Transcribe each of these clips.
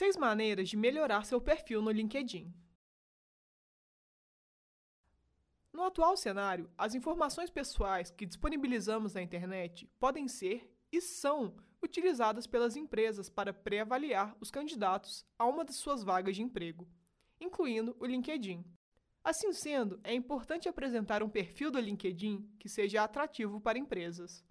Seis maneiras de melhorar seu perfil no LinkedIn. No atual cenário, as informações pessoais que disponibilizamos na internet podem ser e são utilizadas pelas empresas para pré-avaliar os candidatos a uma de suas vagas de emprego, incluindo o LinkedIn. Assim sendo, é importante apresentar um perfil do LinkedIn que seja atrativo para empresas.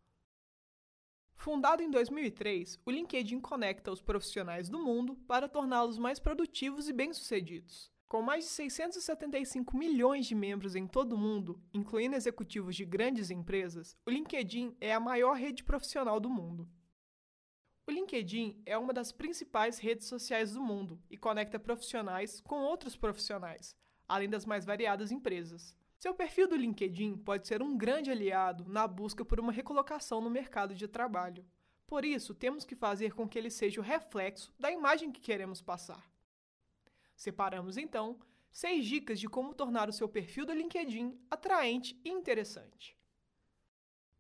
Fundado em 2003, o LinkedIn conecta os profissionais do mundo para torná-los mais produtivos e bem-sucedidos. Com mais de 675 milhões de membros em todo o mundo, incluindo executivos de grandes empresas, o LinkedIn é a maior rede profissional do mundo. O LinkedIn é uma das principais redes sociais do mundo e conecta profissionais com outros profissionais, além das mais variadas empresas. Seu perfil do LinkedIn pode ser um grande aliado na busca por uma recolocação no mercado de trabalho. Por isso, temos que fazer com que ele seja o reflexo da imagem que queremos passar. Separamos então seis dicas de como tornar o seu perfil do LinkedIn atraente e interessante.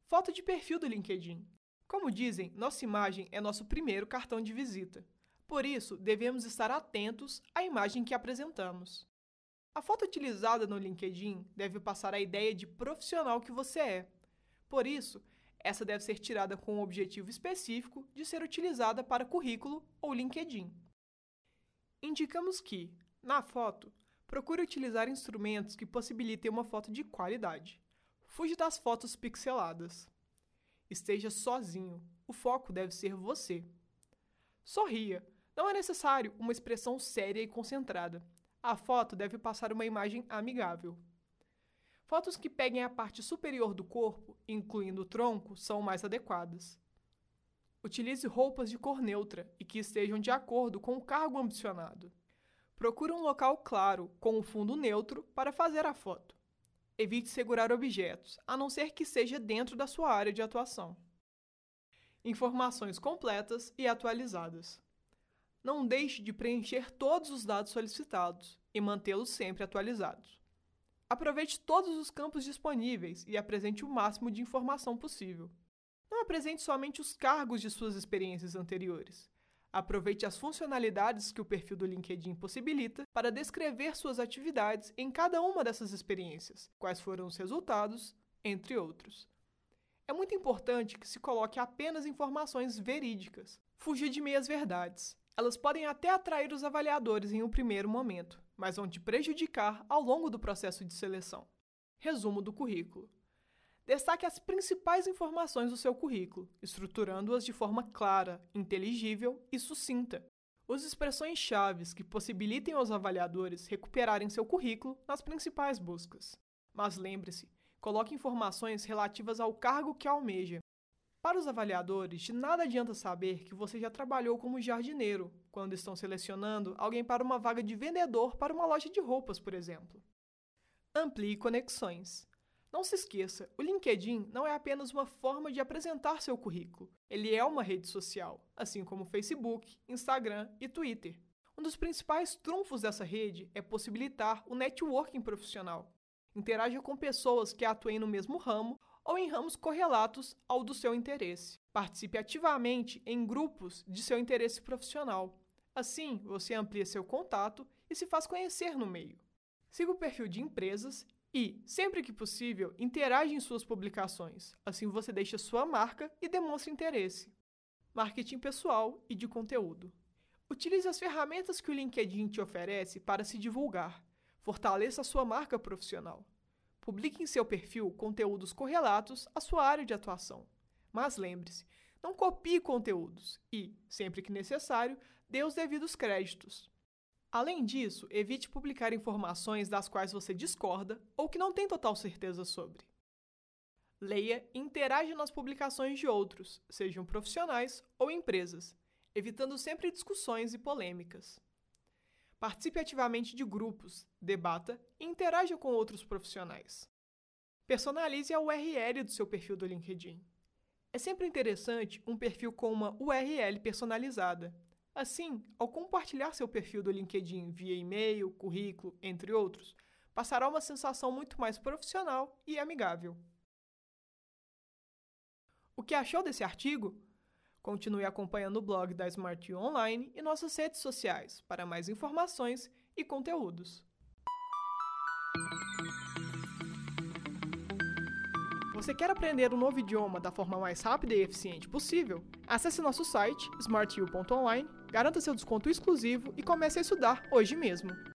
Foto de perfil do LinkedIn. Como dizem, nossa imagem é nosso primeiro cartão de visita. Por isso, devemos estar atentos à imagem que apresentamos. A foto utilizada no LinkedIn deve passar a ideia de profissional que você é. Por isso, essa deve ser tirada com o objetivo específico de ser utilizada para currículo ou LinkedIn. Indicamos que, na foto, procure utilizar instrumentos que possibilitem uma foto de qualidade. Fuja das fotos pixeladas. Esteja sozinho. O foco deve ser você. Sorria. Não é necessário uma expressão séria e concentrada. A foto deve passar uma imagem amigável. Fotos que peguem a parte superior do corpo, incluindo o tronco, são mais adequadas. Utilize roupas de cor neutra e que estejam de acordo com o cargo ambicionado. Procure um local claro, com um fundo neutro, para fazer a foto. Evite segurar objetos, a não ser que seja dentro da sua área de atuação. Informações completas e atualizadas. Não deixe de preencher todos os dados solicitados e mantê-los sempre atualizados. Aproveite todos os campos disponíveis e apresente o máximo de informação possível. Não apresente somente os cargos de suas experiências anteriores. Aproveite as funcionalidades que o perfil do LinkedIn possibilita para descrever suas atividades em cada uma dessas experiências, quais foram os resultados, entre outros. É muito importante que se coloque apenas informações verídicas. Fugir de meias verdades. Elas podem até atrair os avaliadores em um primeiro momento, mas vão te prejudicar ao longo do processo de seleção. Resumo do currículo. Destaque as principais informações do seu currículo, estruturando-as de forma clara, inteligível e sucinta. Use expressões-chave que possibilitem aos avaliadores recuperarem seu currículo nas principais buscas. Mas lembre-se, coloque informações relativas ao cargo que almeja, para os avaliadores, de nada adianta saber que você já trabalhou como jardineiro quando estão selecionando alguém para uma vaga de vendedor para uma loja de roupas, por exemplo. Amplie conexões. Não se esqueça, o LinkedIn não é apenas uma forma de apresentar seu currículo. Ele é uma rede social, assim como Facebook, Instagram e Twitter. Um dos principais trunfos dessa rede é possibilitar o networking profissional. Interaja com pessoas que atuem no mesmo ramo ou em ramos correlatos ao do seu interesse. Participe ativamente em grupos de seu interesse profissional. Assim, você amplia seu contato e se faz conhecer no meio. Siga o perfil de empresas e, sempre que possível, interage em suas publicações. Assim você deixa sua marca e demonstra interesse. Marketing pessoal e de conteúdo. Utilize as ferramentas que o LinkedIn te oferece para se divulgar. Fortaleça a sua marca profissional. Publique em seu perfil conteúdos correlatos à sua área de atuação. Mas lembre-se, não copie conteúdos e, sempre que necessário, dê os devidos créditos. Além disso, evite publicar informações das quais você discorda ou que não tem total certeza sobre. Leia e interaja nas publicações de outros, sejam profissionais ou empresas, evitando sempre discussões e polêmicas. Participe ativamente de grupos, debata e interaja com outros profissionais. Personalize a URL do seu perfil do LinkedIn. É sempre interessante um perfil com uma URL personalizada. Assim, ao compartilhar seu perfil do LinkedIn via e-mail, currículo, entre outros, passará uma sensação muito mais profissional e amigável. O que achou desse artigo? Continue acompanhando o blog da Smart U Online e nossas redes sociais para mais informações e conteúdos. Você quer aprender um novo idioma da forma mais rápida e eficiente possível? Acesse nosso site smartu.online, garanta seu desconto exclusivo e comece a estudar hoje mesmo.